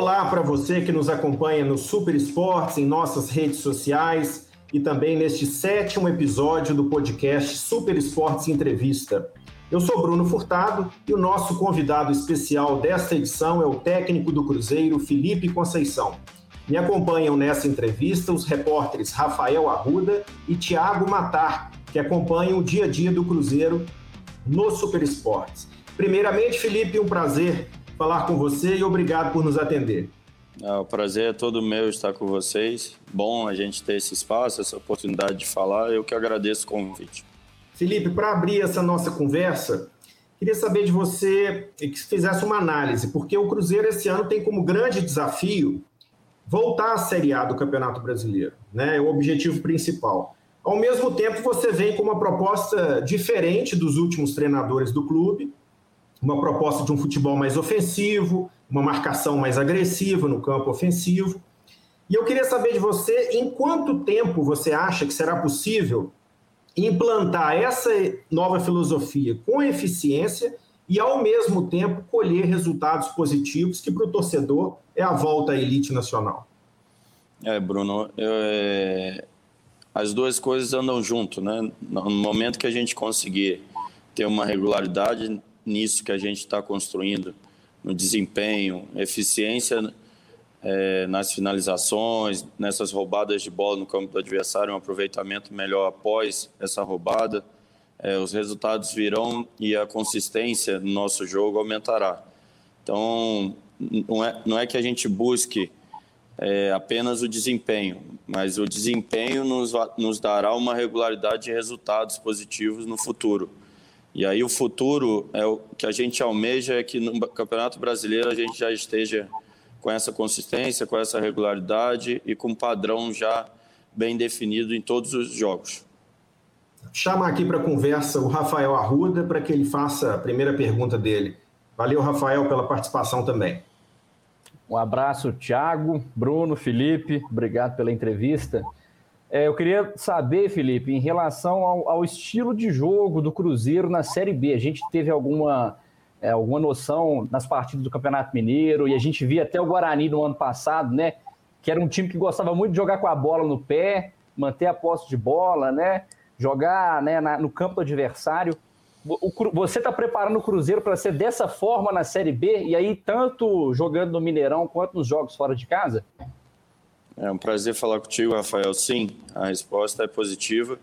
Olá para você que nos acompanha no Super Esportes, em nossas redes sociais e também neste sétimo episódio do podcast Super Esportes Entrevista. Eu sou Bruno Furtado e o nosso convidado especial desta edição é o técnico do Cruzeiro, Felipe Conceição. Me acompanham nessa entrevista os repórteres Rafael Arruda e Tiago Matar, que acompanham o dia a dia do Cruzeiro no Super Esportes. Primeiramente, Felipe, um prazer falar com você e obrigado por nos atender. É, o prazer é todo meu estar com vocês. Bom a gente ter esse espaço, essa oportunidade de falar. Eu que agradeço o convite. Felipe, para abrir essa nossa conversa, queria saber de você que fizesse uma análise, porque o Cruzeiro esse ano tem como grande desafio voltar à Série A do Campeonato Brasileiro, né? É o objetivo principal. Ao mesmo tempo, você vem com uma proposta diferente dos últimos treinadores do clube, uma proposta de um futebol mais ofensivo, uma marcação mais agressiva no campo ofensivo. E eu queria saber de você em quanto tempo você acha que será possível implantar essa nova filosofia com eficiência e, ao mesmo tempo, colher resultados positivos, que para o torcedor é a volta à elite nacional. É, Bruno, eu, é... as duas coisas andam junto, né? No momento que a gente conseguir ter uma regularidade nisso que a gente está construindo, no desempenho, eficiência é, nas finalizações, nessas roubadas de bola no campo do adversário, um aproveitamento melhor após essa roubada. É, os resultados virão e a consistência no nosso jogo aumentará. Então, não é, não é que a gente busque é, apenas o desempenho, mas o desempenho nos, nos dará uma regularidade de resultados positivos no futuro. E aí o futuro é o que a gente almeja é que no Campeonato Brasileiro a gente já esteja com essa consistência, com essa regularidade e com um padrão já bem definido em todos os jogos. Chama aqui para conversa o Rafael Arruda para que ele faça a primeira pergunta dele. Valeu, Rafael, pela participação também. Um abraço, Thiago, Bruno, Felipe, obrigado pela entrevista. É, eu queria saber, Felipe, em relação ao, ao, estilo de jogo do Cruzeiro na Série B. A gente teve alguma, é, alguma noção nas partidas do Campeonato Mineiro e a gente via até o Guarani no ano passado, né? Que era um time que gostava muito de jogar com a bola no pé, manter a posse de bola, né? Jogar né, na, no campo do adversário. Você está preparando o Cruzeiro para ser dessa forma na Série B e aí tanto jogando no Mineirão quanto nos jogos fora de casa? É um prazer falar contigo, Rafael. Sim, a resposta é positiva.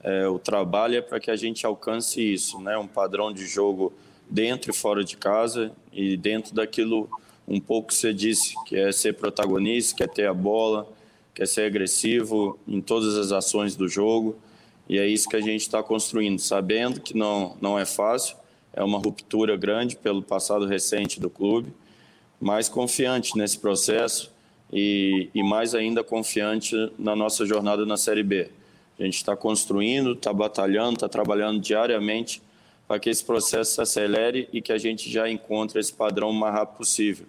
É, o trabalho é para que a gente alcance isso, né? Um padrão de jogo dentro e fora de casa e dentro daquilo um pouco que você disse, que é ser protagonista, que é ter a bola, que é ser agressivo em todas as ações do jogo. E é isso que a gente está construindo, sabendo que não, não é fácil, é uma ruptura grande pelo passado recente do clube, mas confiante nesse processo e, e mais ainda confiante na nossa jornada na Série B. A gente está construindo, está batalhando, está trabalhando diariamente para que esse processo se acelere e que a gente já encontre esse padrão o mais rápido possível.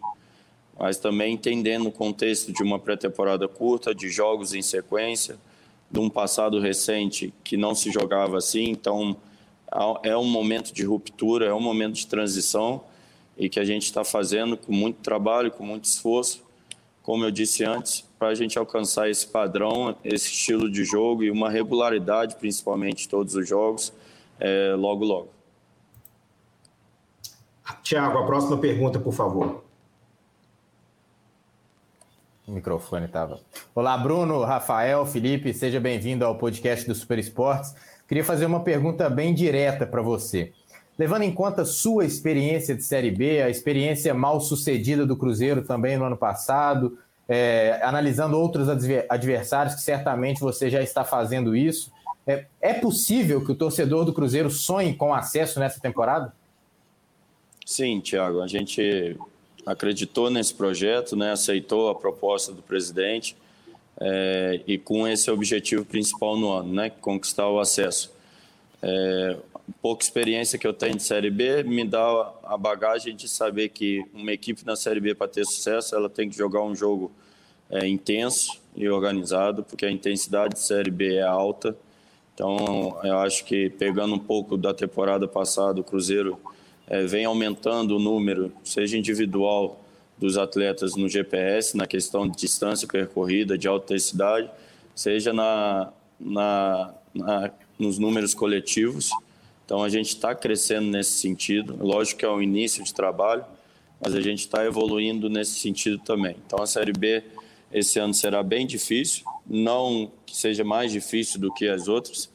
Mas também entendendo o contexto de uma pré-temporada curta, de jogos em sequência, de um passado recente que não se jogava assim, então é um momento de ruptura, é um momento de transição e que a gente está fazendo com muito trabalho, com muito esforço como eu disse antes, para a gente alcançar esse padrão, esse estilo de jogo e uma regularidade, principalmente, todos os jogos, é, logo, logo. Tiago, a próxima pergunta, por favor. O microfone estava. Olá, Bruno, Rafael, Felipe, seja bem-vindo ao podcast do Super Esportes. Queria fazer uma pergunta bem direta para você. Levando em conta sua experiência de Série B, a experiência mal sucedida do Cruzeiro também no ano passado, é, analisando outros adversários que certamente você já está fazendo isso, é, é possível que o torcedor do Cruzeiro sonhe com acesso nessa temporada? Sim, Tiago, a gente acreditou nesse projeto, né, aceitou a proposta do presidente é, e com esse objetivo principal no ano, né, conquistar o acesso. É, pouca experiência que eu tenho de Série B me dá a bagagem de saber que uma equipe na Série B, para ter sucesso, ela tem que jogar um jogo é, intenso e organizado, porque a intensidade de Série B é alta. Então, eu acho que pegando um pouco da temporada passada, o Cruzeiro é, vem aumentando o número, seja individual, dos atletas no GPS, na questão de distância percorrida, de alta intensidade, seja na, na, na nos números coletivos. Então a gente está crescendo nesse sentido. Lógico que é um início de trabalho, mas a gente está evoluindo nesse sentido também. Então a Série B esse ano será bem difícil, não que seja mais difícil do que as outras,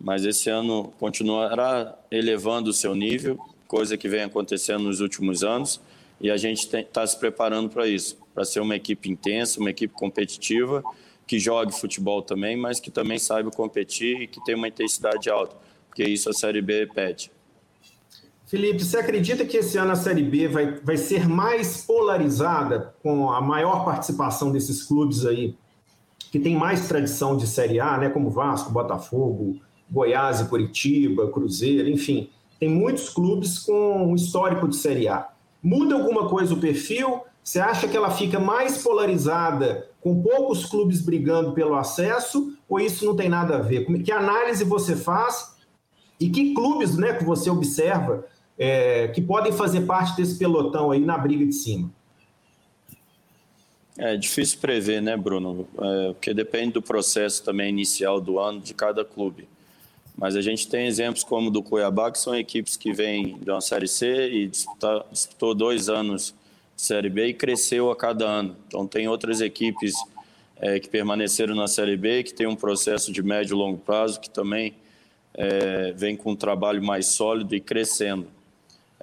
mas esse ano continuará elevando o seu nível, coisa que vem acontecendo nos últimos anos, e a gente está se preparando para isso, para ser uma equipe intensa, uma equipe competitiva, que jogue futebol também, mas que também saiba competir e que tenha uma intensidade alta, porque isso a Série B pede. Felipe, você acredita que esse ano a Série B vai, vai ser mais polarizada com a maior participação desses clubes aí, que tem mais tradição de Série A, né, como Vasco, Botafogo, Goiás e Curitiba, Cruzeiro, enfim, tem muitos clubes com um histórico de Série A. Muda alguma coisa o perfil? Você acha que ela fica mais polarizada com poucos clubes brigando pelo acesso ou isso não tem nada a ver? Que análise você faz e que clubes né, que você observa é, que podem fazer parte desse pelotão aí na briga de cima? É difícil prever, né, Bruno? É, porque depende do processo também inicial do ano de cada clube. Mas a gente tem exemplos como do Cuiabá, que são equipes que vêm de uma Série C e disputar, disputou dois anos de Série B e cresceu a cada ano. Então tem outras equipes é, que permaneceram na Série B, que tem um processo de médio e longo prazo, que também é, vem com um trabalho mais sólido e crescendo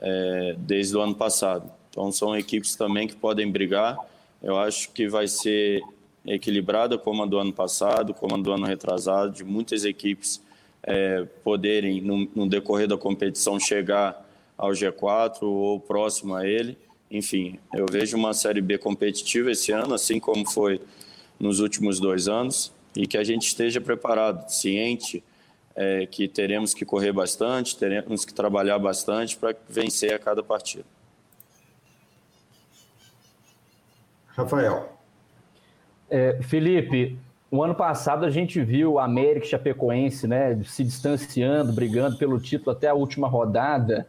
é, desde o ano passado. Então, são equipes também que podem brigar. Eu acho que vai ser equilibrada como a do ano passado, como a do ano retrasado, de muitas equipes é, poderem, no, no, decorrer da competição, chegar ao G4 ou próximo a ele. Enfim, eu vejo uma Série B competitiva esse ano, assim como foi nos últimos dois anos, e que a gente esteja preparado, ciente é, que teremos que correr bastante, teremos que trabalhar bastante para vencer a cada partida. Rafael. É, Felipe, o ano passado a gente viu o América Chapecoense né, se distanciando, brigando pelo título até a última rodada.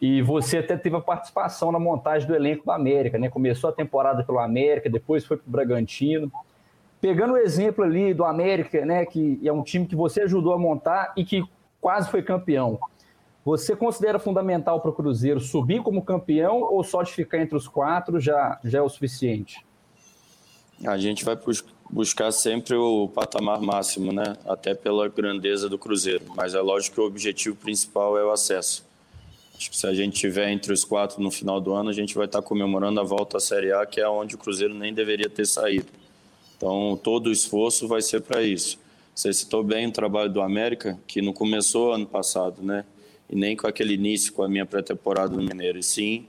E você até teve a participação na montagem do elenco do América, né? Começou a temporada pelo América, depois foi para o Bragantino. Pegando o exemplo ali do América, né, que é um time que você ajudou a montar e que quase foi campeão, você considera fundamental para o Cruzeiro subir como campeão ou só de ficar entre os quatro já, já é o suficiente? A gente vai buscar sempre o patamar máximo, né? Até pela grandeza do Cruzeiro. Mas é lógico que o objetivo principal é o acesso. Acho que se a gente tiver entre os quatro no final do ano, a gente vai estar comemorando a volta à Série A, que é onde o Cruzeiro nem deveria ter saído. Então, todo o esforço vai ser para isso. Você citou bem o trabalho do América, que não começou ano passado, né? E nem com aquele início com a minha pré-temporada no Mineiro. E sim,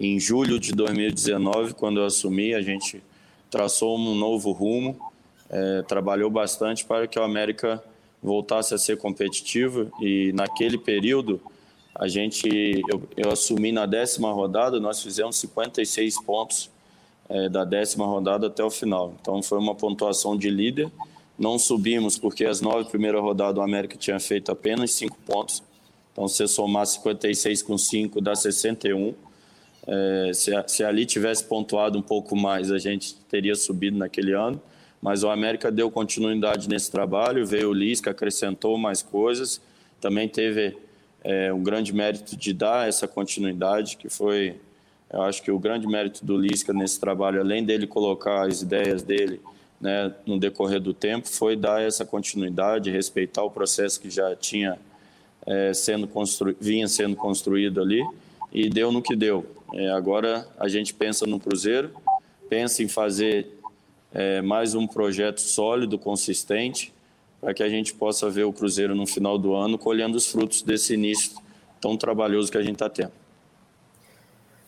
em julho de 2019, quando eu assumi, a gente traçou um novo rumo, é, trabalhou bastante para que o América voltasse a ser competitivo. E naquele período, a gente, eu, eu assumi na décima rodada, nós fizemos 56 pontos é, da décima rodada até o final. Então foi uma pontuação de líder. Não subimos porque as nove primeiras rodadas do América tinha feito apenas cinco pontos. Então se somar 56 com 5 dá 61. É, se, se ali tivesse pontuado um pouco mais, a gente teria subido naquele ano. Mas o América deu continuidade nesse trabalho, veio o Lisca, acrescentou mais coisas. Também teve é, um grande mérito de dar essa continuidade, que foi eu acho que o grande mérito do Lisca nesse trabalho, além dele colocar as ideias dele né, no decorrer do tempo, foi dar essa continuidade, respeitar o processo que já tinha é, sendo constru... vinha sendo construído ali e deu no que deu. É, agora a gente pensa no Cruzeiro, pensa em fazer é, mais um projeto sólido, consistente, para que a gente possa ver o Cruzeiro no final do ano colhendo os frutos desse início tão trabalhoso que a gente está tendo.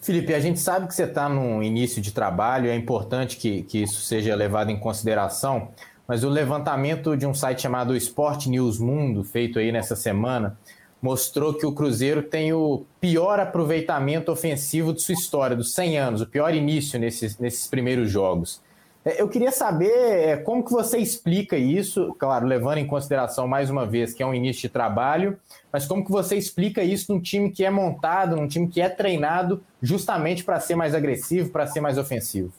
Felipe, a gente sabe que você está no início de trabalho, é importante que, que isso seja levado em consideração, mas o levantamento de um site chamado Sport News Mundo, feito aí nessa semana, mostrou que o Cruzeiro tem o pior aproveitamento ofensivo de sua história, dos 100 anos, o pior início nesses, nesses primeiros jogos. É, eu queria saber é, como que você explica isso, claro, levando em consideração mais uma vez que é um início de trabalho, mas como que você explica isso num time que é montado, num time que é treinado justamente para ser mais agressivo, para ser mais ofensivo?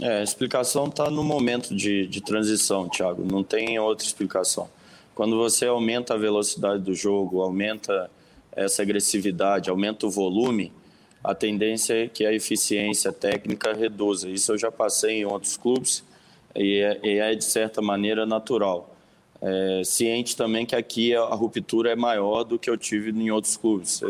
É, a explicação está no momento de, de transição, Thiago. Não tem outra explicação. Quando você aumenta a velocidade do jogo, aumenta essa agressividade, aumenta o volume, a tendência é que a eficiência técnica reduza. Isso eu já passei em outros clubes e é, e é de certa maneira natural. É, ciente também que aqui a ruptura é maior do que eu tive em outros clubes.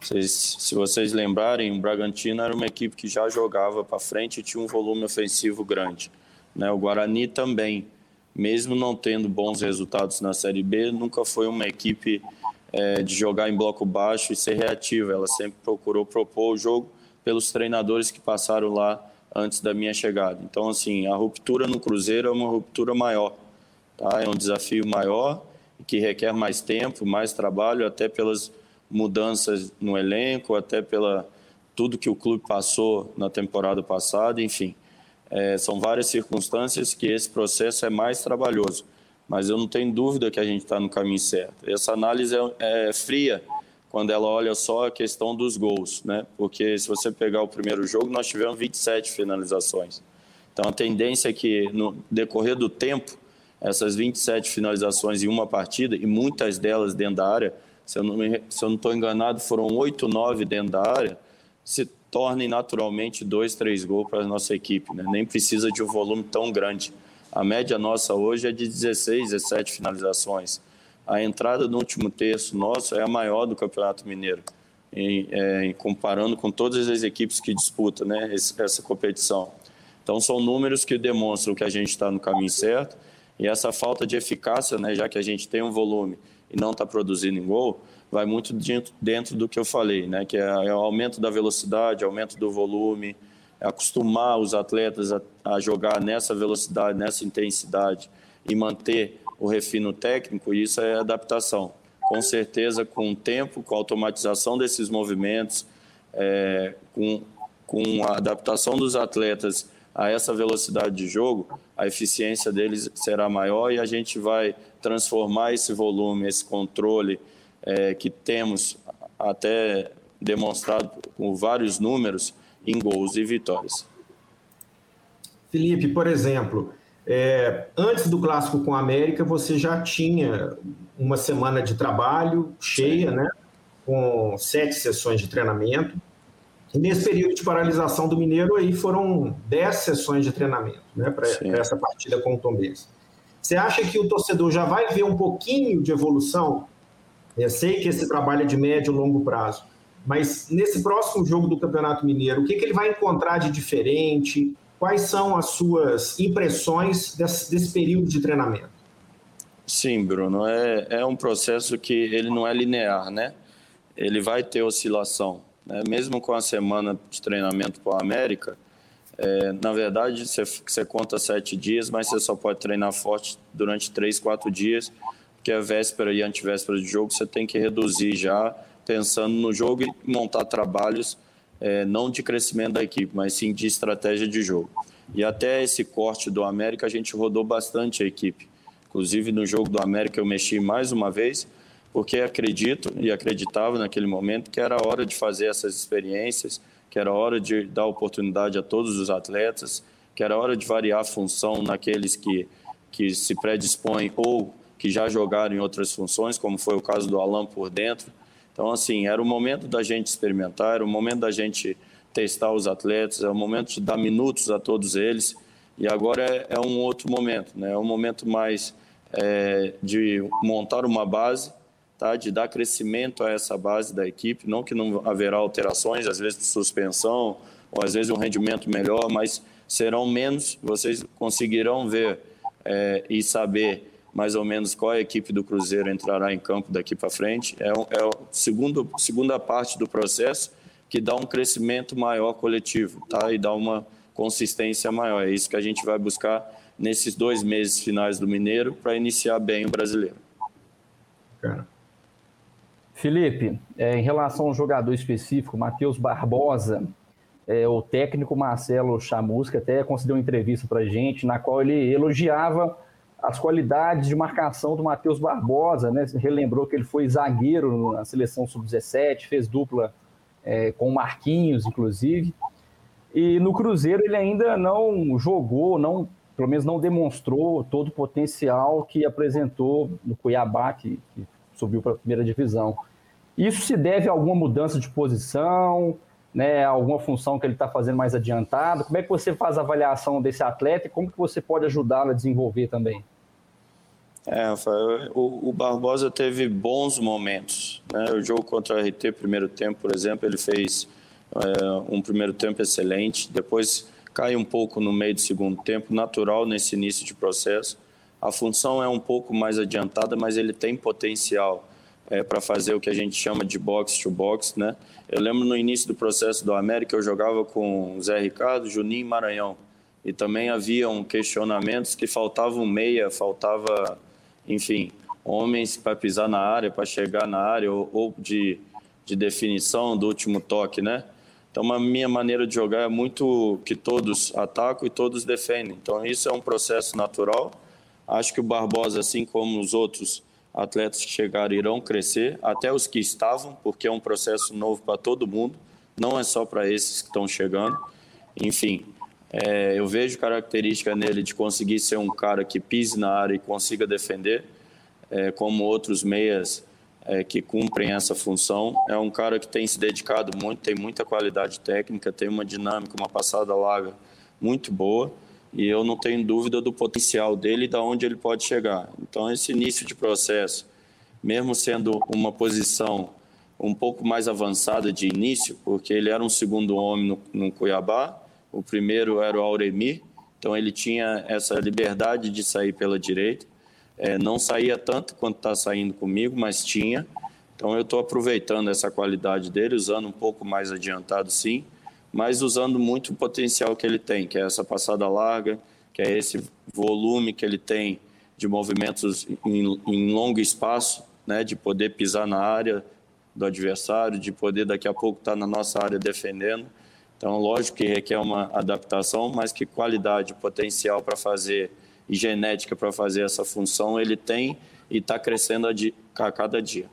Vocês, se vocês lembrarem, o Bragantino era uma equipe que já jogava para frente e tinha um volume ofensivo grande. Né? O Guarani também, mesmo não tendo bons resultados na Série B, nunca foi uma equipe é, de jogar em bloco baixo e ser reativa. Ela sempre procurou propor o jogo pelos treinadores que passaram lá antes da minha chegada. Então, assim, a ruptura no Cruzeiro é uma ruptura maior. Tá? É um desafio maior que requer mais tempo, mais trabalho, até pelas mudanças no elenco, até pela tudo que o clube passou na temporada passada, enfim. É, são várias circunstâncias que esse processo é mais trabalhoso, mas eu não tenho dúvida que a gente está no caminho certo. Essa análise é, é, fria quando ela olha só a questão dos gols, né? Porque se você pegar o primeiro jogo, nós tivemos 27 finalizações. Então a tendência é que no decorrer do tempo, essas 27 finalizações em uma partida, e muitas delas dentro da área, se eu não estou enganado, foram oito, nove dentro da área, se tornem naturalmente dois, três gols para a nossa equipe. Né? Nem precisa de um volume tão grande. A média nossa hoje é de 16, 17 finalizações. A entrada no último terço nosso é a maior do Campeonato Mineiro, em, é, em comparando com todas as equipes que disputam né, essa competição. Então, são números que demonstram que a gente está no caminho certo e essa falta de eficácia, né, já que a gente tem um volume e não está produzindo em gol, vai muito dentro do que eu falei, né? que é, é o aumento da velocidade, aumento do volume, acostumar os atletas a, a, jogar nessa velocidade, nessa intensidade e manter o refino técnico, isso é adaptação. Com certeza, com o tempo, com a automatização desses movimentos, é, com, com a adaptação dos atletas a essa velocidade de jogo, a eficiência deles será maior e a gente vai transformar esse volume, esse controle é, que temos até demonstrado com vários números em gols e vitórias. Felipe, por exemplo, é, antes do clássico com a América, você já tinha uma semana de trabalho cheia, né? Com sete sessões de treinamento. E nesse período de paralisação do Mineiro, aí foram dez sessões de treinamento, né? Para essa partida com o Tom Benz. Você acha que o torcedor já vai ver um pouquinho de evolução? Eu sei que esse trabalho é de médio e longo prazo, mas nesse próximo jogo do Campeonato Mineiro, o que, que ele vai encontrar de diferente? Quais são as suas impressões desse, desse período de treinamento? Sim, Bruno, é, é um processo que ele não é linear, né? Ele vai ter oscilação. Né? Mesmo com a semana de treinamento para a América, é, na verdade, você, você conta sete dias, mas você só pode treinar forte durante três, quatro dias, porque a véspera e antivéspera de jogo você tem que reduzir já, pensando no jogo e montar trabalhos é, não de crescimento da equipe, mas sim de estratégia de jogo. E até esse corte do América, a gente rodou bastante a equipe. Inclusive, no jogo do América, eu mexi mais uma vez, porque acredito e acreditava naquele momento que era hora de fazer essas experiências, que era hora de dar oportunidade a todos os atletas, que era hora de variar a função naqueles que, que se predispõem ou que já jogaram em outras funções, como foi o caso do Alan por dentro. Então, assim, era o momento da gente experimentar, era o momento da gente testar os atletas, é o momento de dar minutos a todos eles. E agora é, é um outro momento, né? É um momento mais é, de montar uma base tá? de dar crescimento a essa base da equipe, não que não haverá alterações, às vezes de suspensão, ou às vezes um rendimento melhor, mas serão menos, vocês conseguirão ver é, e saber mais ou menos qual a equipe do Cruzeiro entrará em campo daqui para frente. É, é a segundo, segunda parte do processo que dá um crescimento maior coletivo tá? e dá uma consistência maior. É isso que a gente vai buscar nesses dois meses finais do Mineiro para iniciar bem o brasileiro. Cara. Felipe, é, em relação ao jogador específico, Matheus Barbosa, é, o técnico Marcelo Chamusca até concedeu uma entrevista para a gente, na qual ele elogiava as qualidades de marcação do Matheus Barbosa, né? Relembrou que ele foi zagueiro na seleção sub-17, fez dupla é, com Marquinhos, inclusive. E no Cruzeiro ele ainda não jogou, não, pelo menos não demonstrou todo o potencial que apresentou no Cuiabá, que, que subiu para a primeira divisão. Isso se deve a alguma mudança de posição, né, alguma função que ele está fazendo mais adiantado? Como é que você faz a avaliação desse atleta e como que você pode ajudá-lo a desenvolver também? É, o, o, Barbosa teve bons momentos. Né? O jogo contra o RT, primeiro tempo, por exemplo, ele fez é, um primeiro tempo excelente. Depois cai um pouco no meio do segundo tempo, natural nesse início de processo. A função é um pouco mais adiantada, mas ele tem potencial é, para fazer o que a gente chama de box to box, né? Eu lembro no início do processo do América, eu jogava com Zé Ricardo, Juninho e Maranhão. E também haviam questionamentos que faltava um meia, faltava, enfim, homens para pisar na área, para chegar na área, ou, ou, de, de definição do último toque, né? Então, a minha maneira de jogar é muito que todos atacam e todos defendem. Então, isso é um processo natural. Acho que o Barbosa, assim como os outros, atletas que chegaram irão crescer, até os que estavam, porque é um processo novo para todo mundo, não é só para esses que estão chegando. Enfim, é, eu vejo característica nele de conseguir ser um cara que pise na área e consiga defender, é, como outros meias é, que cumprem essa função. É um cara que tem se dedicado muito, tem muita qualidade técnica, tem uma dinâmica, uma passada larga muito boa e eu não tenho dúvida do potencial dele e da onde ele pode chegar. Então, esse início de processo, mesmo sendo uma posição um pouco mais avançada de início, porque ele era um segundo homem no, no Cuiabá, o primeiro era o Auremir, então ele tinha essa liberdade de sair pela direita. É, não saía tanto quanto está saindo comigo, mas tinha. Então eu estou aproveitando essa qualidade dele, usando um pouco mais adiantado, sim mas usando muito o potencial que ele tem, que é essa passada larga, que é esse volume que ele tem de movimentos em, em longo espaço, né, de poder pisar na área do adversário, de poder daqui a pouco estar tá na nossa área defendendo. Então, lógico que requer uma adaptação, mas que qualidade, potencial para fazer e genética para fazer essa função ele tem e está crescendo a, cada dia.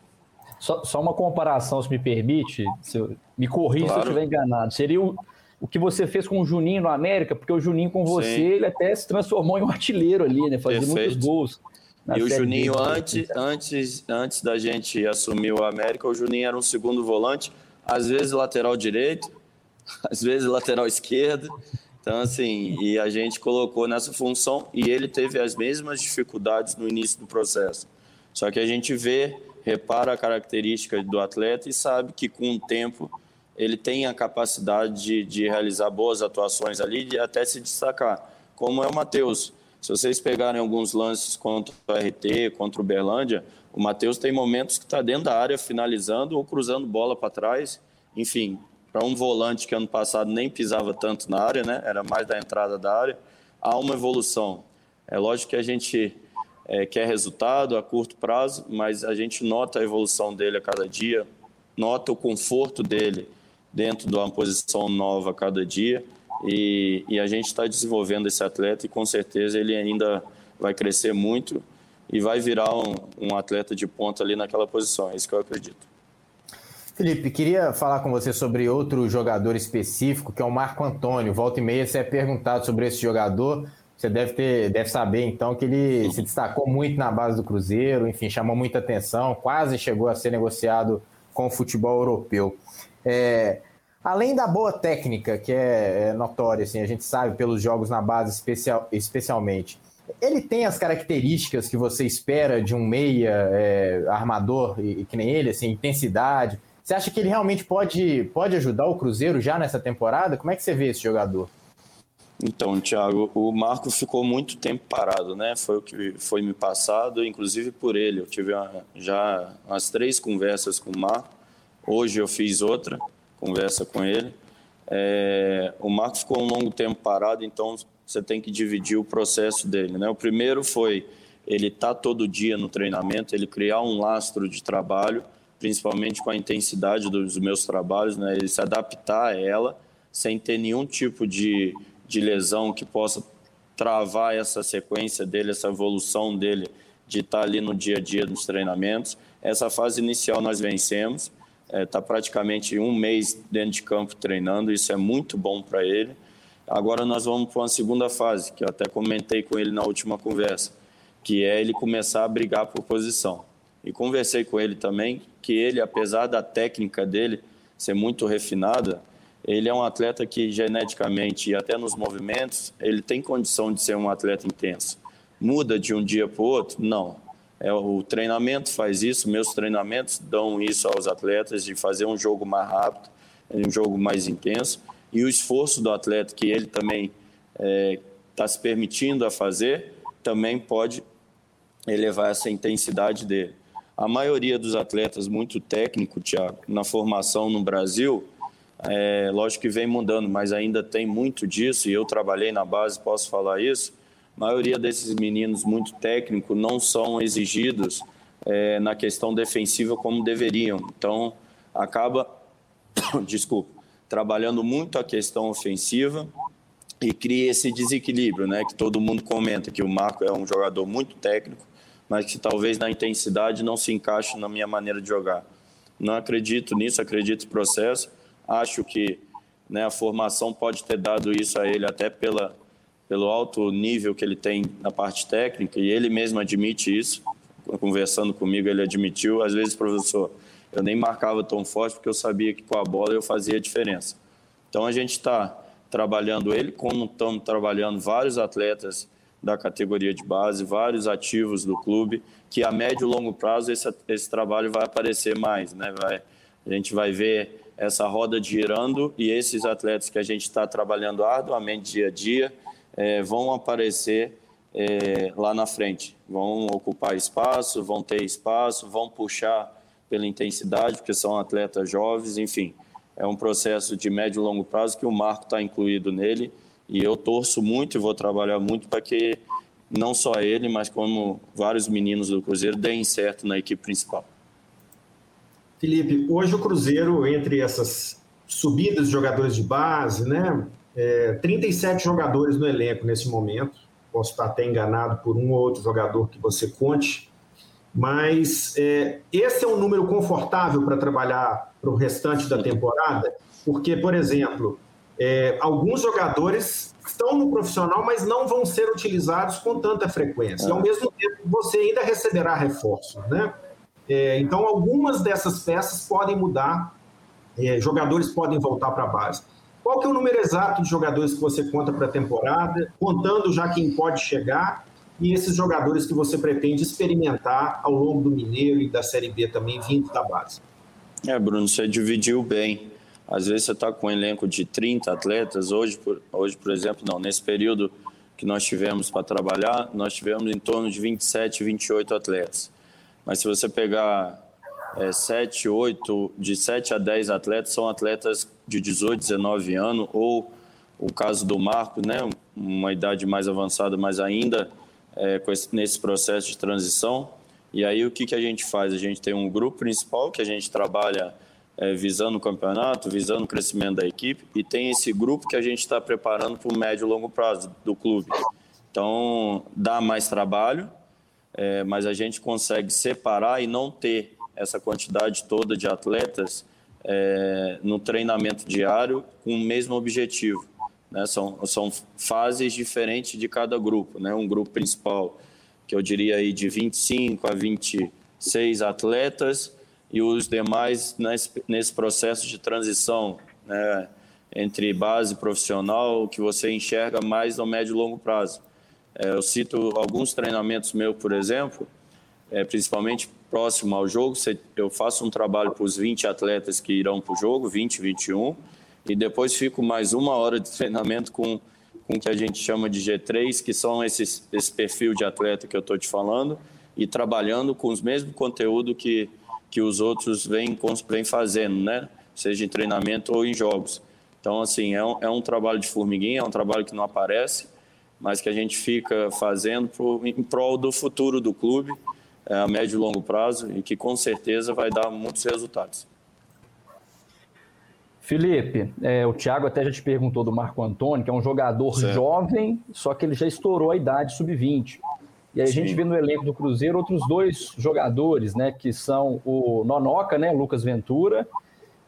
Só, só, uma comparação, se me permite, se eu, me corrija claro. se eu estiver enganado. Seria o, o que você fez com o Juninho no América, porque o Juninho com você, Sim. ele até se transformou em um artilheiro ali, né? Perfeito. muitos gols. E o Juninho, antes, antes, antes da gente assumir o América, o Juninho era um segundo volante, às vezes lateral direito, às vezes lateral esquerdo. Então, assim, e a gente colocou nessa função e ele teve as mesmas dificuldades no início do processo. Só que a gente vê repara a característica do atleta e sabe que com o tempo ele tem a capacidade de, de realizar boas atuações ali e até se destacar, como é o Matheus. Se vocês pegarem alguns lances contra o RT, contra o Berlândia, o Matheus tem momentos que está dentro da área finalizando ou cruzando bola para trás. Enfim, para um volante que ano passado nem pisava tanto na área, né? era mais da entrada da área, há uma evolução. É lógico que a gente é, quer resultado a curto prazo, mas a gente nota a evolução dele a cada dia, nota o conforto dele dentro de uma posição nova a cada dia e, e a gente está desenvolvendo esse atleta e com certeza ele ainda vai crescer muito e vai virar um, um atleta de ponta ali naquela posição, é isso que eu acredito. Felipe, queria falar com você sobre outro jogador específico, que é o Marco Antônio. Volta e meia você é perguntado sobre esse jogador. Você deve ter, deve saber então que ele se destacou muito na base do Cruzeiro, enfim, chamou muita atenção, quase chegou a ser negociado com o futebol europeu. É, além da boa técnica, que é, é notória, assim, a gente sabe pelos jogos na base especial, especialmente, ele tem as características que você espera de um meia é, armador e, e, que nem ele, assim, intensidade. Você acha que ele realmente pode, pode ajudar o Cruzeiro já nessa temporada? Como é que você vê esse jogador? Então, Thiago, o Marco ficou muito tempo parado, né? Foi o que foi me passado, inclusive por ele. Eu tive uma, já umas três conversas com o Marco. Hoje eu fiz outra conversa com ele. É, o Marco ficou um longo tempo parado, então você tem que dividir o processo dele, né? O primeiro foi ele estar tá todo dia no treinamento, ele criar um lastro de trabalho, principalmente com a intensidade dos meus trabalhos, né? Ele se adaptar a ela sem ter nenhum tipo de, de lesão que possa travar essa sequência dele, essa evolução dele de estar ali no dia a dia dos treinamentos. Essa fase inicial nós vencemos, está é, tá praticamente um mês dentro de campo treinando, isso é muito bom para ele. Agora nós vamos para uma segunda fase, que eu até comentei com ele na última conversa, que é ele começar a brigar por posição. E conversei com ele também que ele, apesar da técnica dele ser muito refinada, ele é um atleta que geneticamente e até nos movimentos, ele tem condição de ser um atleta intenso. Muda de um dia para o outro? Não. É, o treinamento faz isso, meus treinamentos dão isso aos atletas de fazer um jogo mais rápido, um jogo mais intenso. E o esforço do atleta, que ele também está é, tá se permitindo a fazer, também pode elevar essa intensidade dele. A maioria dos atletas muito técnico, Tiago, na formação no Brasil, é, lógico que vem mudando, mas ainda tem muito disso, e eu trabalhei na base, posso falar isso. A maioria desses meninos muito técnicos não são exigidos é, na questão defensiva como deveriam. Então, acaba, desculpa, trabalhando muito a questão ofensiva e cria esse desequilíbrio, né? Que todo mundo comenta que o Marco é um jogador muito técnico, mas que talvez na intensidade não se encaixe na minha maneira de jogar. Não acredito nisso, acredito no processo. Acho que né, a formação pode ter dado isso a ele até pela, pelo alto nível que ele tem na parte técnica, e ele mesmo admite isso. Conversando comigo, ele admitiu. Às vezes, professor, eu nem marcava tão forte porque eu sabia que com a bola eu fazia a diferença. Então, a gente está trabalhando ele, como estamos trabalhando vários atletas da categoria de base, vários ativos do clube, que a médio e longo prazo esse, esse trabalho vai aparecer mais, né? Vai, a gente vai ver essa roda girando e esses atletas que a gente está trabalhando arduamente dia a dia é, vão aparecer é, lá na frente, vão ocupar espaço, vão ter espaço, vão puxar pela intensidade, porque são atletas jovens, enfim, é um processo de médio e longo prazo que o Marco está incluído nele e eu torço muito e vou trabalhar muito para que não só ele, mas como vários meninos do Cruzeiro deem certo na equipe principal. Felipe, hoje o Cruzeiro, entre essas subidas de jogadores de base, né? É, 37 jogadores no elenco nesse momento. Posso estar até enganado por um ou outro jogador que você conte, mas é, esse é um número confortável para trabalhar para o restante da temporada, porque, por exemplo, é, alguns jogadores estão no profissional, mas não vão ser utilizados com tanta frequência. E, ao é. mesmo tempo, você ainda receberá reforços, né? É, então, algumas dessas peças podem mudar, é, jogadores podem voltar para a base. Qual que é o número exato de jogadores que você conta para a temporada, contando já quem pode chegar e esses jogadores que você pretende experimentar ao longo do Mineiro e da Série B também vindo da base? É, Bruno, você dividiu bem. Às vezes você está com um elenco de 30 atletas. Hoje, por, hoje, por exemplo, não. Nesse período que nós tivemos para trabalhar, nós tivemos em torno de 27, 28 atletas. Mas se você pegar é, 7, 8, de 7 a 10 atletas, são atletas de 18, 19 anos, ou o caso do Marco, né, uma idade mais avançada, mas ainda é, esse, nesse processo de transição. E aí o que, que a gente faz? A gente tem um grupo principal que a gente trabalha é, visando o campeonato, visando o crescimento da equipe, e tem esse grupo que a gente está preparando para o médio e longo prazo do clube. Então, dá mais trabalho, é, mas a gente consegue separar e não ter essa quantidade toda de atletas é, no treinamento diário com o mesmo objetivo. Né? São, são fases diferentes de cada grupo. Né? Um grupo principal, que eu diria aí de 25 a 26 atletas, e os demais nesse, nesse processo de transição né, entre base profissional, que você enxerga mais no médio e longo prazo. É, eu cito alguns treinamentos meus, por exemplo, é, principalmente próximo ao jogo, eu faço um trabalho para os 20 atletas que irão para o jogo, 20, 21, e depois fico mais uma hora de treinamento com com o que a gente chama de G3, que são esses, esse perfil de atleta que eu estou te falando, e trabalhando com os mesmos conteúdo que, que os outros vêm, vêm fazendo, né? Seja em treinamento ou em jogos. Então, assim, é um, é um trabalho de formiguinha, é um trabalho que não aparece, mas que a gente fica fazendo pro, em prol do futuro do clube, a médio e longo prazo, e que com certeza vai dar muitos resultados. Felipe, é, o Thiago até já te perguntou do Marco Antônio, que é um jogador certo. jovem, só que ele já estourou a idade sub-20. E aí Sim. a gente vê no elenco do Cruzeiro outros dois jogadores, né, que são o Nonoca, né, Lucas Ventura,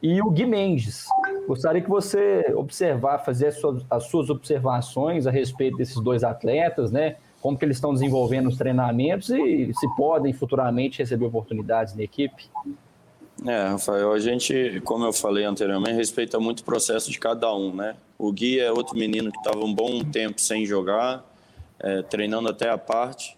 e o Gui Mendes. Gostaria que você observar, fazer as suas, as suas observações a respeito desses dois atletas, né, como que eles estão desenvolvendo os treinamentos e se podem futuramente receber oportunidades na equipe. É, Rafael, a gente, como eu falei anteriormente, respeita muito o processo de cada um, né? O Gui é outro menino que estava um bom tempo sem jogar, é, treinando até a parte,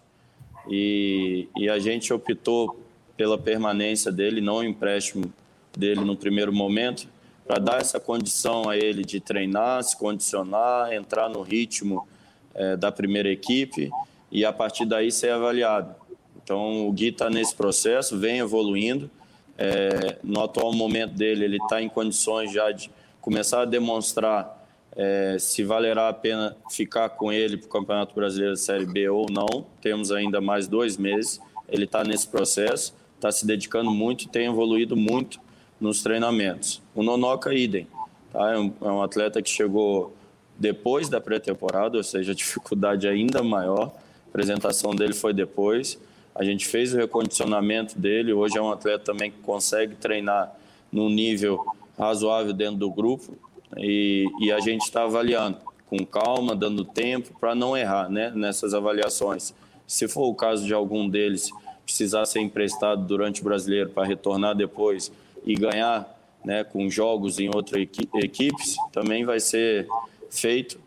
e, e a gente optou pela permanência dele, não o empréstimo dele no primeiro momento, para dar essa condição a ele de treinar, se condicionar, entrar no ritmo é, da primeira equipe e a partir daí ser avaliado. Então o Gui está nesse processo, vem evoluindo é, no atual momento dele, ele está em condições já de começar a demonstrar é, se valerá a pena ficar com ele para o Campeonato Brasileiro da Série B ou não. Temos ainda mais dois meses. Ele está nesse processo, está se dedicando muito tem evoluído muito nos treinamentos. O Nonoca, idem. Tá? É, um, é um atleta que chegou depois da pré-temporada, ou seja, dificuldade ainda maior. A apresentação dele foi depois. A gente fez o recondicionamento dele. Hoje é um atleta também que consegue treinar num nível razoável dentro do grupo e, e a gente está avaliando com calma, dando tempo para não errar né, nessas avaliações. Se for o caso de algum deles precisar ser emprestado durante o brasileiro para retornar depois e ganhar né, com jogos em outras equipes, também vai ser feito.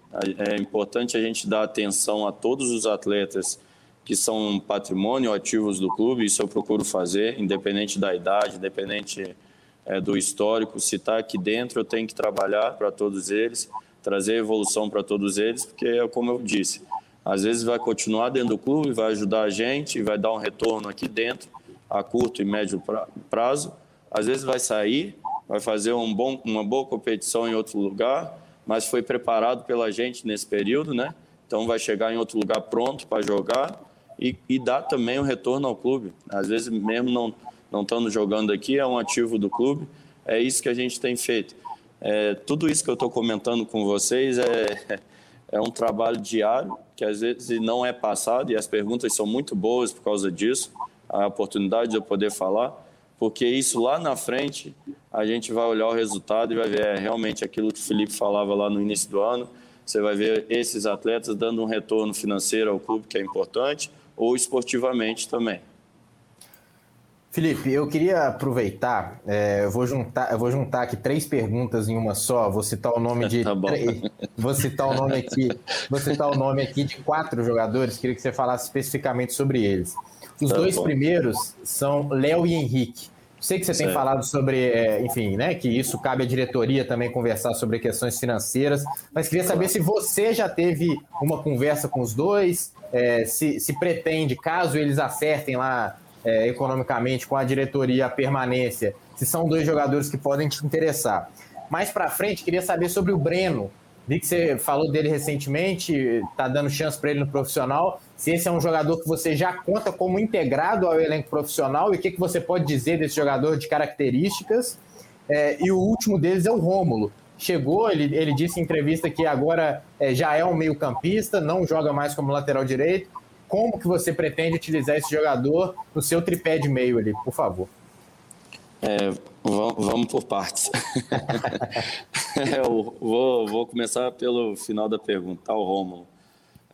É importante a gente dar atenção a todos os atletas que são patrimônio ativos do clube, isso eu procuro fazer, independente da idade, independente é, do histórico. Se está aqui dentro, eu tenho que trabalhar para todos eles, trazer evolução para todos eles, porque é como eu disse, às vezes vai continuar dentro do clube, vai ajudar a gente, vai dar um retorno aqui dentro, a curto e médio prazo. Às vezes vai sair, vai fazer um bom, uma boa competição em outro lugar, mas foi preparado pela gente nesse período, né? Então vai chegar em outro lugar pronto para jogar e, e dar também um retorno ao clube. Às vezes, mesmo não, não estando jogando aqui, é um ativo do clube. É isso que a gente tem feito. É, tudo isso que eu estou comentando com vocês é, é um trabalho diário que às vezes não é passado e as perguntas são muito boas por causa disso. A oportunidade de eu poder falar, porque isso lá na frente a gente vai olhar o resultado e vai ver é, realmente aquilo que o Felipe falava lá no início do ano. Você vai ver esses atletas dando um retorno financeiro ao clube que é importante ou esportivamente também. Felipe, eu queria aproveitar, é, eu, vou juntar, eu vou juntar aqui três perguntas em uma só, vou citar o nome de tá vou citar o nome aqui, vou citar o nome aqui de quatro jogadores, queria que você falasse especificamente sobre eles. Os tá dois bom. primeiros são Léo e Henrique. Sei que você certo. tem falado sobre, é, enfim, né, que isso cabe à diretoria também conversar sobre questões financeiras, mas queria saber se você já teve uma conversa com os dois, é, se, se pretende, caso eles acertem lá é, economicamente com a diretoria a permanência, se são dois jogadores que podem te interessar. Mais para frente, queria saber sobre o Breno. Vi que você falou dele recentemente, está dando chance para ele no profissional. Se esse é um jogador que você já conta como integrado ao elenco profissional e o que, que você pode dizer desse jogador de características. É, e o último deles é o Rômulo chegou, ele, ele disse em entrevista que agora é, já é um meio-campista, não joga mais como lateral direito. Como que você pretende utilizar esse jogador no seu tripé de meio ali, por favor? É, vamos por partes. Eu vou, vou começar pelo final da pergunta, tá, o Rômulo.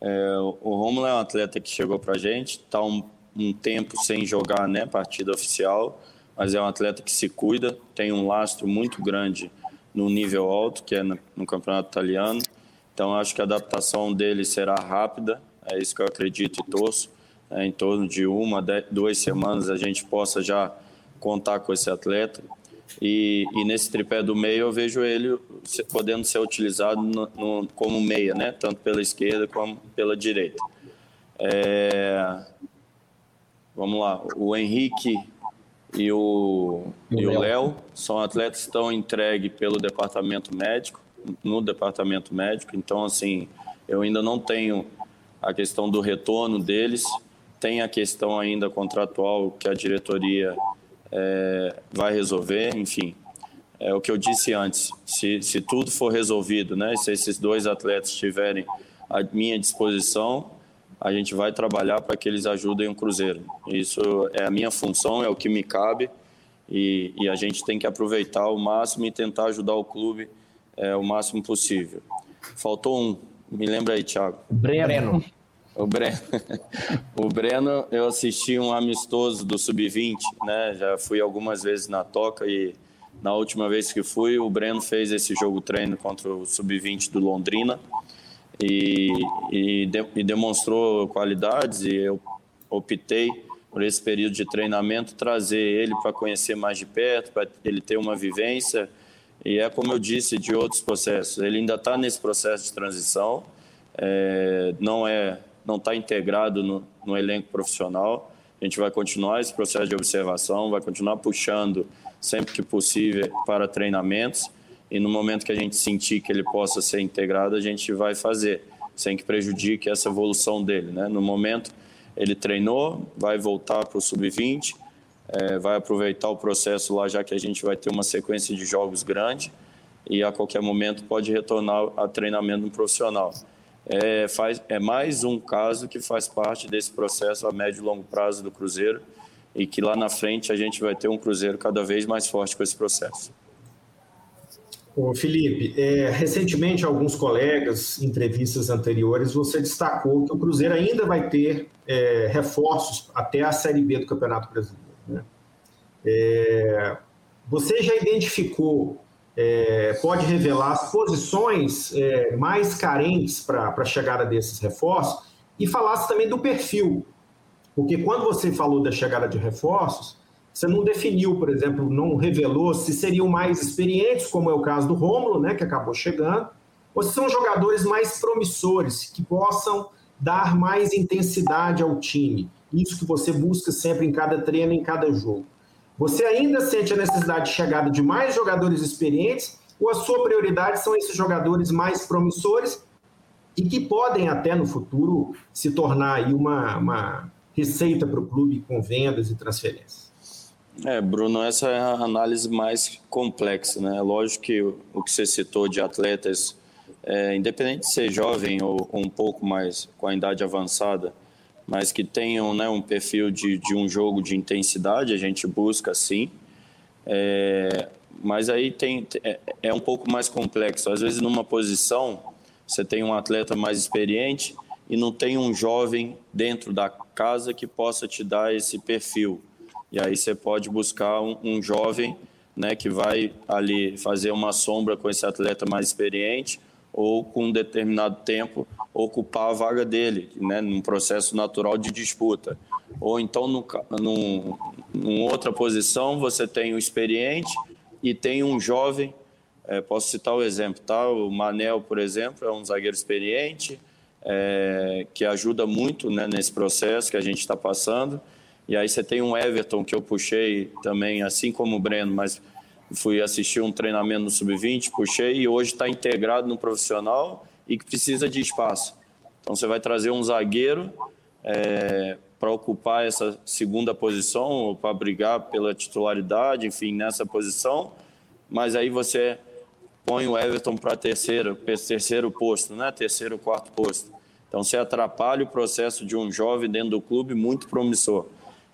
É, o Rômulo é um atleta que chegou para a gente, está um, um tempo sem jogar né, partida oficial, mas é um atleta que se cuida, tem um lastro muito grande no nível alto, que é no campeonato italiano. Então, acho que a adaptação dele será rápida, é isso que eu acredito e torço. É, em torno de uma, duas semanas a gente possa já contar com esse atleta. E, e nesse tripé do meio eu vejo ele podendo ser utilizado no, no, como meia, né? tanto pela esquerda como pela direita. É... Vamos lá, o Henrique e o Léo são atletas que estão entregues pelo departamento médico, no departamento médico. Então, assim, eu ainda não tenho a questão do retorno deles, tem a questão ainda contratual que a diretoria é, vai resolver, enfim. é o que eu disse antes, se, se tudo for resolvido, né, se esses dois atletas estiverem à minha disposição, a gente vai trabalhar para que eles ajudem o Cruzeiro. Isso é a minha função, é o que me cabe e, e a gente tem que aproveitar o máximo e tentar ajudar o clube é, o máximo possível. Faltou um, me lembra aí, Thiago. Breno. O Breno. o Breno, eu assisti um amistoso do Sub-20, né? Já fui algumas vezes na toca e na última vez que fui, o Breno fez esse jogo treino contra o Sub-20 do Londrina e, e, de, e, demonstrou qualidades e eu optei por esse período de treinamento trazer ele para conhecer mais de perto, para ele ter uma vivência e é como eu disse de outros processos, ele ainda está nesse processo de transição, é, não é não está integrado no, no elenco profissional. A gente vai continuar esse processo de observação, vai continuar puxando sempre que possível para treinamentos e no momento que a gente sentir que ele possa ser integrado, a gente vai fazer, sem que prejudique essa evolução dele. Né? No momento, ele treinou, vai voltar para o sub-20, é, vai aproveitar o processo lá, já que a gente vai ter uma sequência de jogos grande e a qualquer momento pode retornar a treinamento no profissional. É, faz, é mais um caso que faz parte desse processo a médio e longo prazo do Cruzeiro e que lá na frente a gente vai ter um Cruzeiro cada vez mais forte com esse processo. Ô Felipe, é, recentemente, alguns colegas, em entrevistas anteriores, você destacou que o Cruzeiro ainda vai ter é, reforços até a Série B do Campeonato Brasileiro. Né? É, você já identificou, é, pode revelar as posições é, mais carentes para a chegada desses reforços e falasse também do perfil porque quando você falou da chegada de reforços, você não definiu, por exemplo, não revelou se seriam mais experientes, como é o caso do Rômulo, né, que acabou chegando, ou se são jogadores mais promissores, que possam dar mais intensidade ao time. Isso que você busca sempre em cada treino, em cada jogo. Você ainda sente a necessidade de chegada de mais jogadores experientes ou a sua prioridade são esses jogadores mais promissores e que podem até no futuro se tornar uma, uma receita para o clube com vendas e transferências? É, Bruno, essa é a análise mais complexa, né? Lógico que o que você citou de atletas, é, independente de ser jovem ou, um pouco mais com a idade avançada, mas que tenham né, um perfil de, de um jogo de intensidade, a gente busca sim. É, mas aí tem, é, é um pouco mais complexo. Às vezes, numa posição, você tem um atleta mais experiente e não tem um jovem dentro da casa que possa te dar esse perfil. E aí você pode buscar um, um jovem né, que vai ali fazer uma sombra com esse atleta mais experiente ou com um determinado tempo ocupar a vaga dele, né, num processo natural de disputa. Ou então, no, num, num outra posição, você tem o experiente e tem um jovem, é, posso citar o exemplo, tá? O Manel, por exemplo, é um zagueiro experiente, é, que ajuda muito né, nesse processo que a gente está passando. E aí você tem um Everton que eu puxei também, assim como o Breno, mas fui assistir um treinamento no Sub-20, puxei e hoje está integrado no profissional e que precisa de espaço. Então você vai trazer um zagueiro é, para ocupar essa segunda posição, para brigar pela titularidade, enfim, nessa posição, mas aí você põe o Everton para terceiro, terceiro posto, né? terceiro, quarto posto. Então, você atrapalha o processo de um jovem dentro do clube muito promissor.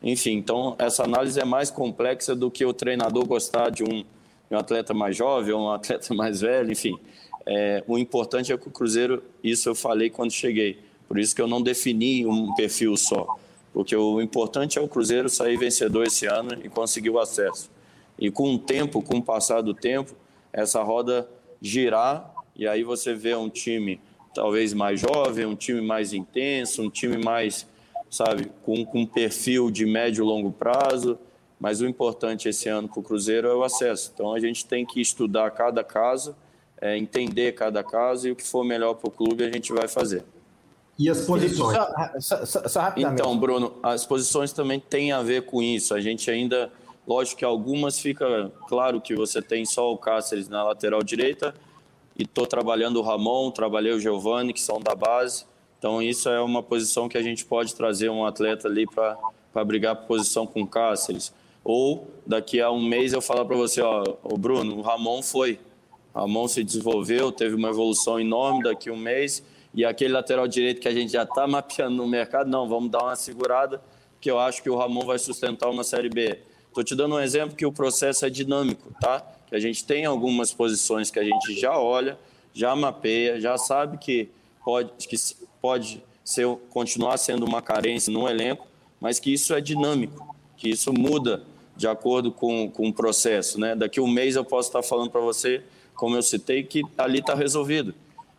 Enfim, então, essa análise é mais complexa do que o treinador gostar de um, de um atleta mais jovem ou um atleta mais velho, enfim. É, o importante é que o Cruzeiro, isso eu falei quando cheguei, por isso que eu não defini um perfil só, porque o importante é o Cruzeiro sair vencedor esse ano e conseguir o acesso. E com o tempo, com o passar do tempo, essa roda girar e aí você vê um time talvez mais jovem, um time mais intenso, um time mais, sabe, com, com um perfil de médio e longo prazo. Mas o importante esse ano para o Cruzeiro é o acesso. Então a gente tem que estudar cada caso, é, entender cada caso e o que for melhor para o clube a gente vai fazer. E as posições? Só, só, só então, Bruno, as posições também têm a ver com isso. A gente ainda Lógico que algumas fica claro que você tem só o Cáceres na lateral direita e estou trabalhando o Ramon, trabalhei o Giovani, que são da base. Então isso é uma posição que a gente pode trazer um atleta ali para brigar por posição com o Cáceres. Ou daqui a um mês eu falar para você, ó, o Bruno, o Ramon foi. O Ramon se desenvolveu, teve uma evolução enorme daqui a um mês. E aquele lateral direito que a gente já está mapeando no mercado, não, vamos dar uma segurada, que eu acho que o Ramon vai sustentar uma Série B. Estou te dando um exemplo que o processo é dinâmico, tá? Que a gente tem algumas posições que a gente já olha, já mapeia, já sabe que pode, que pode ser, continuar sendo uma carência no elenco, mas que isso é dinâmico, que isso muda de acordo com, com o processo. Né? Daqui um mês eu posso estar falando para você, como eu citei, que ali está resolvido.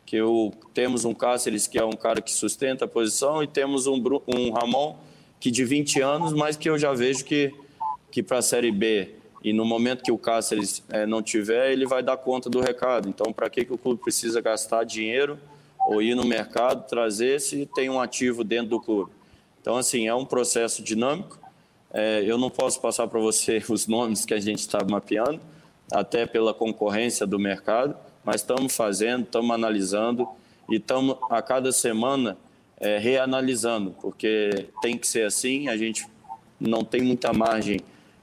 Que eu, temos um Cáceres que é um cara que sustenta a posição e temos um, um Ramon que de 20 anos, mas que eu já vejo que, que para a Série B e no momento que o Cáceres é, não tiver, ele vai dar conta do recado. Então, para que, que o clube precisa gastar dinheiro ou ir no mercado, trazer se tem um ativo dentro do clube? Então, assim, é um processo dinâmico é, eu não posso passar para você os nomes que a gente está mapeando, até pela concorrência do mercado, mas estamos fazendo, estamos analisando e estamos a cada semana é, reanalisando, porque tem que ser assim, a gente não tem muita margem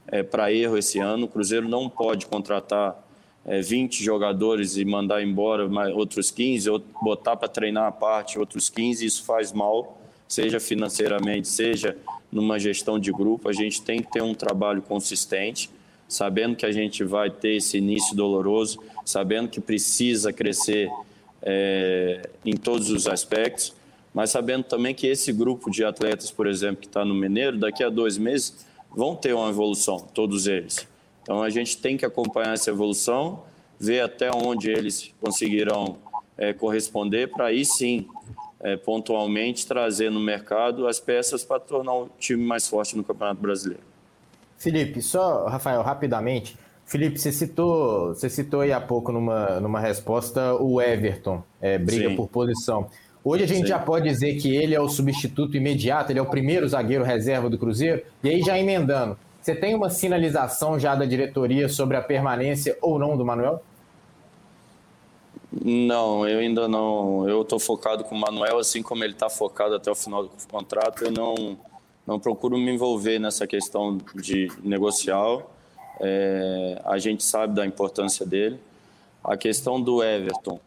é, para erro esse ano, o Cruzeiro não pode contratar é, 20 jogadores e mandar embora outros 15, ou botar para treinar a parte outros 15, isso faz mal, seja financeiramente, seja numa gestão de grupo, a gente tem que ter um trabalho consistente, sabendo que a gente vai ter esse início doloroso, sabendo que precisa crescer é, em todos os aspectos, mas sabendo também que esse grupo de atletas, por exemplo, que está no Mineiro, daqui a dois meses vão ter uma evolução, todos eles. Então a gente tem que acompanhar essa evolução, ver até onde eles conseguirão é, corresponder, para aí sim é, pontualmente trazer no mercado as peças para tornar o time mais forte no Campeonato Brasileiro. Felipe, só, Rafael, rapidamente. Felipe, você citou, você citou aí há pouco numa, numa resposta o Everton, é, briga Sim. por posição. Hoje a gente Sim. já pode dizer que ele é o substituto imediato, ele é o primeiro zagueiro reserva do Cruzeiro. E aí, já emendando, você tem uma sinalização já da diretoria sobre a permanência ou não do Manuel? Não, eu ainda não. Eu estou focado com o Manuel, assim como ele está focado até o final do contrato. Eu não, não procuro me envolver nessa questão de negocial. É, a gente sabe da importância dele. A questão do Everton,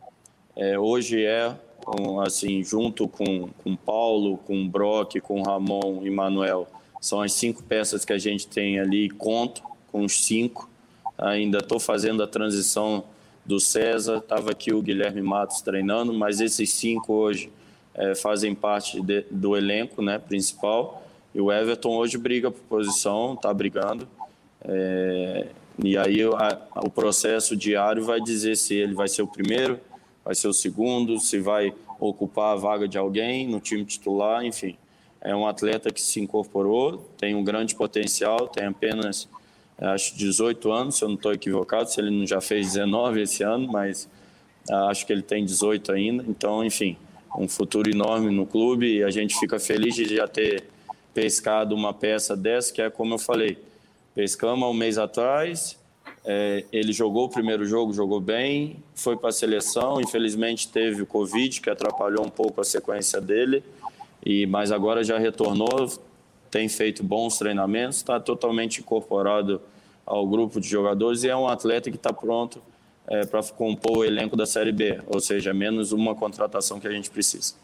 é, hoje é assim, junto com com Paulo, com Brock, com Ramon e Manuel, são as cinco peças que a gente tem ali. Conto com os cinco. Ainda estou fazendo a transição do César, estava aqui o Guilherme Matos treinando, mas esses cinco hoje é, fazem parte de, do elenco né, principal. E o Everton hoje briga por posição, está brigando. É, e aí a, o processo diário vai dizer se ele vai ser o primeiro, vai ser o segundo, se vai ocupar a vaga de alguém no time titular, enfim. É um atleta que se incorporou, tem um grande potencial, tem apenas acho 18 anos, se eu não estou equivocado, se ele não já fez 19 esse ano, mas ah, acho que ele tem 18 ainda. Então, enfim, um futuro enorme no clube e a gente fica feliz de já ter pescado uma peça dessa, que é como eu falei, pescamos há um mês atrás, é, ele jogou o primeiro jogo, jogou bem, foi para a seleção, infelizmente teve o Covid, que atrapalhou um pouco a sequência dele, e mas agora já retornou, tem feito bons treinamentos, está totalmente incorporado ao grupo de jogadores e é um atleta que está pronto é, para compor o elenco da Série B, ou seja, menos uma contratação que a gente precisa.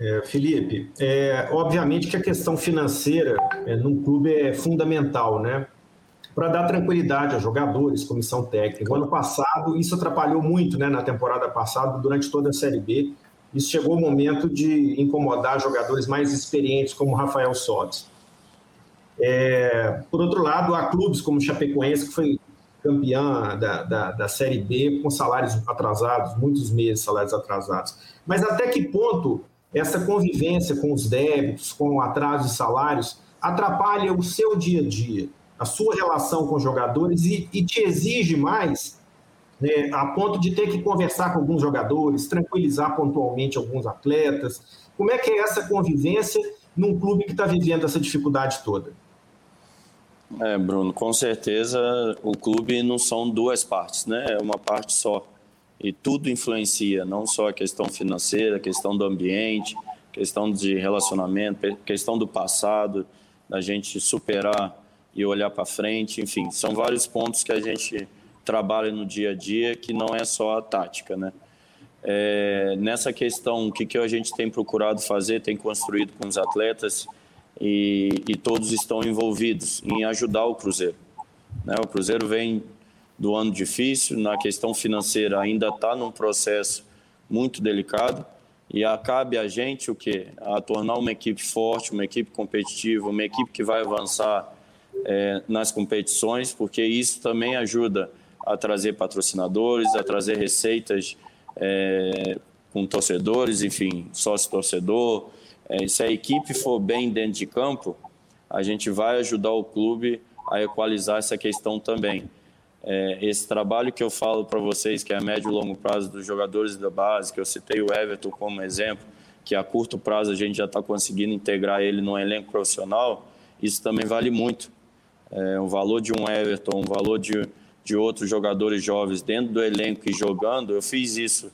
É, Felipe, é, obviamente que a questão financeira é, num clube é fundamental, né? Para dar tranquilidade a jogadores, comissão técnica. O ano passado, isso atrapalhou muito, né? Na temporada passada, durante toda a Série B isso chegou o momento de incomodar jogadores mais experientes, como Rafael Sobis. É, por outro lado, há clubes como Chapecoense, que foi campeã da, da, da, Série B com salários atrasados, muitos meses salários atrasados. Mas até que ponto essa convivência com os débitos, com o atraso de salários, atrapalha o seu dia a dia, a sua relação com os jogadores e, e te exige mais né, a ponto de ter que conversar com alguns jogadores, tranquilizar pontualmente alguns atletas. Como é que é essa convivência num clube que está vivendo essa dificuldade toda? É, Bruno, com certeza o clube não são duas partes, né? É uma parte só. E tudo influencia, não só a questão financeira, a questão do ambiente, questão de relacionamento, questão do passado. da gente superar e olhar para frente, enfim, são vários pontos que a gente trabalha no dia a dia que não é só a tática, né? É, nessa questão, o que, que a gente tem procurado fazer, tem construído com os atletas e, e todos estão envolvidos em ajudar o Cruzeiro. Né? O Cruzeiro vem do ano difícil, na questão financeira ainda está num processo muito delicado e cabe a gente o que a tornar uma equipe forte, uma equipe competitiva, uma equipe que vai avançar é, nas competições, porque isso também ajuda a trazer patrocinadores, a trazer receitas é, com torcedores, enfim, sócio-torcedor. É, se a equipe for bem dentro de campo, a gente vai ajudar o clube a equalizar essa questão também. É, esse trabalho que eu falo para vocês, que é a médio e longo prazo dos jogadores da base, que eu citei o Everton como exemplo, que a curto prazo a gente já está conseguindo integrar ele no elenco profissional, isso também vale muito. É, o valor de um Everton, o valor de, de outros jogadores jovens dentro do elenco e jogando, eu fiz isso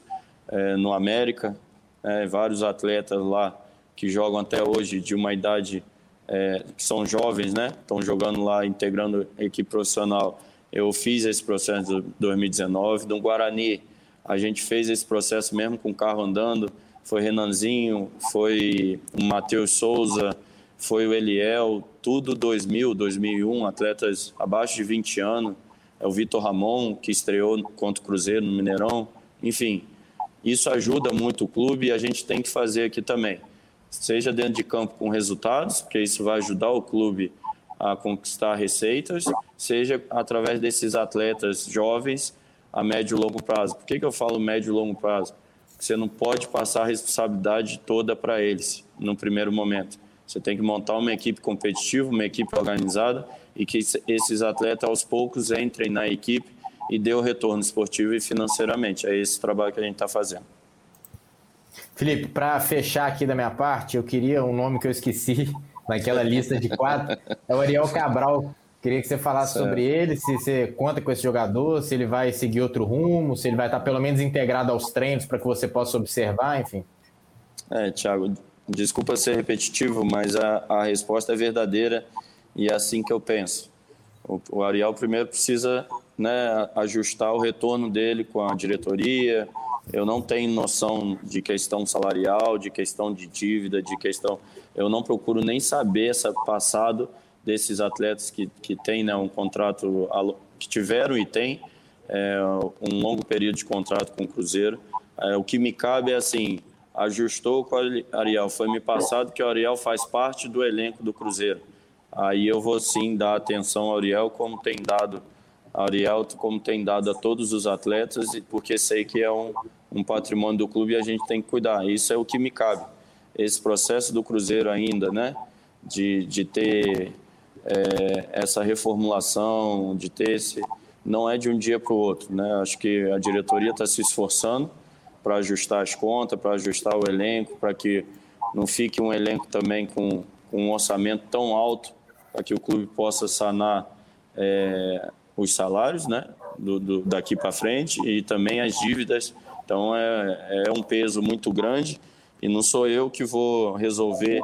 é, no América, é, vários atletas lá que jogam até hoje de uma idade é, que são jovens, né? Estão jogando lá, integrando equipe profissional eu fiz esse processo em 2019. No Guarani, a gente fez esse processo mesmo com o carro andando. Foi Renanzinho, foi o Matheus Souza, foi o Eliel, tudo 2000, 2001, atletas abaixo de 20 anos. É o Vitor Ramon, que estreou contra o Cruzeiro no Mineirão. Enfim, isso ajuda muito o clube e a gente tem que fazer aqui também. Seja dentro de campo com resultados, porque isso vai ajudar o clube a conquistar receitas, seja através desses atletas jovens a médio e longo prazo. Por que, que eu falo médio e longo prazo? Você não pode passar a responsabilidade toda para eles no primeiro momento. Você tem que montar uma equipe competitiva, uma equipe organizada e que esses atletas aos poucos entrem na equipe e dê o retorno esportivo e financeiramente. É esse trabalho que a gente está fazendo. Felipe, para fechar aqui da minha parte, eu queria um nome que eu esqueci, naquela lista de quatro, é o Ariel Cabral. Queria que você falasse certo. sobre ele, se você conta com esse jogador, se ele vai seguir outro rumo, se ele vai estar pelo menos integrado aos treinos para que você possa observar, enfim. É, Thiago, desculpa ser repetitivo, mas a, a resposta é verdadeira e é assim que eu penso. O, o Ariel primeiro precisa né, ajustar o retorno dele com a diretoria. Eu não tenho noção de questão salarial, de questão de dívida, de questão eu não procuro nem saber esse passado desses atletas que, que têm né, um contrato, que tiveram e têm é, um longo período de contrato com o Cruzeiro. É, o que me cabe é assim, ajustou com o Ariel, foi me passado que o Ariel faz parte do elenco do Cruzeiro. Aí eu vou sim dar atenção ao Ariel como tem dado Ariel, como tem dado a todos os atletas, porque sei que é um, um patrimônio do clube e a gente tem que cuidar. Isso é o que me cabe esse processo do Cruzeiro ainda, né? De, de ter é, essa reformulação, de ter esse. Não é de um dia para o outro, né? Acho que a diretoria está se esforçando para ajustar as contas, para ajustar o elenco, para que não fique um elenco também com, com um orçamento tão alto, para que o clube possa sanar é, os salários, né? Do, do daqui para frente e também as dívidas. Então é, é um peso muito grande e não sou eu que vou resolver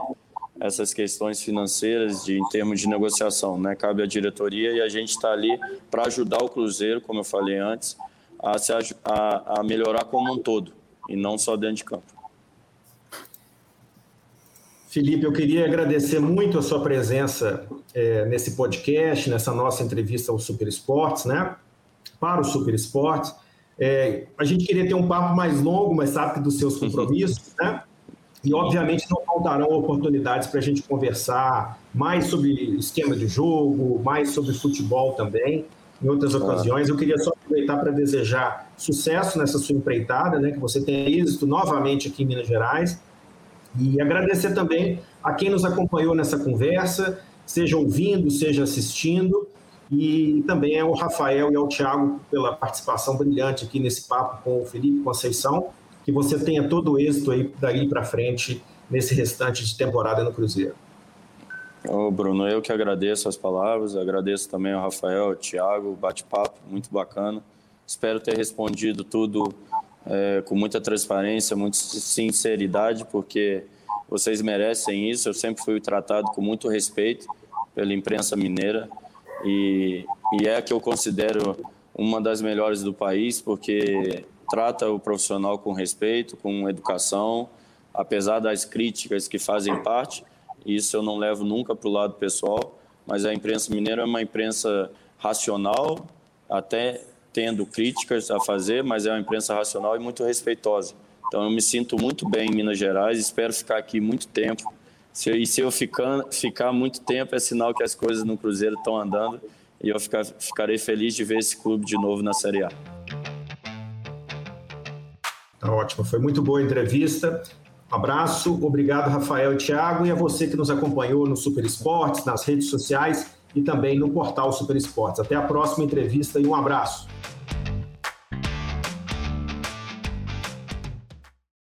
essas questões financeiras de, em termos de negociação, né? Cabe à diretoria e a gente está ali para ajudar o Cruzeiro, como eu falei antes, a, se, a, a melhorar como um todo e não só dentro de campo. Felipe, eu queria agradecer muito a sua presença é, nesse podcast, nessa nossa entrevista ao Super Esportes, né? Para o Super Esportes. É, a gente queria ter um papo mais longo, mas sabe que dos seus compromissos, né? E, obviamente, não faltarão oportunidades para a gente conversar mais sobre esquema de jogo, mais sobre futebol também, em outras ocasiões. Eu queria só aproveitar para desejar sucesso nessa sua empreitada, né? Que você tenha êxito novamente aqui em Minas Gerais. E agradecer também a quem nos acompanhou nessa conversa, seja ouvindo, seja assistindo e também ao Rafael e ao Thiago pela participação brilhante aqui nesse papo com o Felipe Conceição. Que você tenha todo o êxito aí daí para frente nesse restante de temporada no Cruzeiro. Ô Bruno, eu que agradeço as palavras, agradeço também ao Rafael, ao Thiago, bate-papo muito bacana. Espero ter respondido tudo é, com muita transparência, muita sinceridade, porque vocês merecem isso. Eu sempre fui tratado com muito respeito pela imprensa mineira e, e é a que eu considero uma das melhores do país, porque trata o profissional com respeito, com educação, apesar das críticas que fazem parte. Isso eu não levo nunca para o lado pessoal, mas a imprensa mineira é uma imprensa racional, até tendo críticas a fazer, mas é uma imprensa racional e muito respeitosa. Então eu me sinto muito bem em Minas Gerais, espero ficar aqui muito tempo. Se, e se eu ficar, ficar muito tempo, é sinal que as coisas no Cruzeiro estão andando e eu ficar, ficarei feliz de ver esse clube de novo na Série A. Tá ótimo, foi muito boa a entrevista. Abraço, obrigado Rafael e Thiago e a você que nos acompanhou no Super Esportes, nas redes sociais e também no portal Super Esportes. Até a próxima entrevista e um abraço.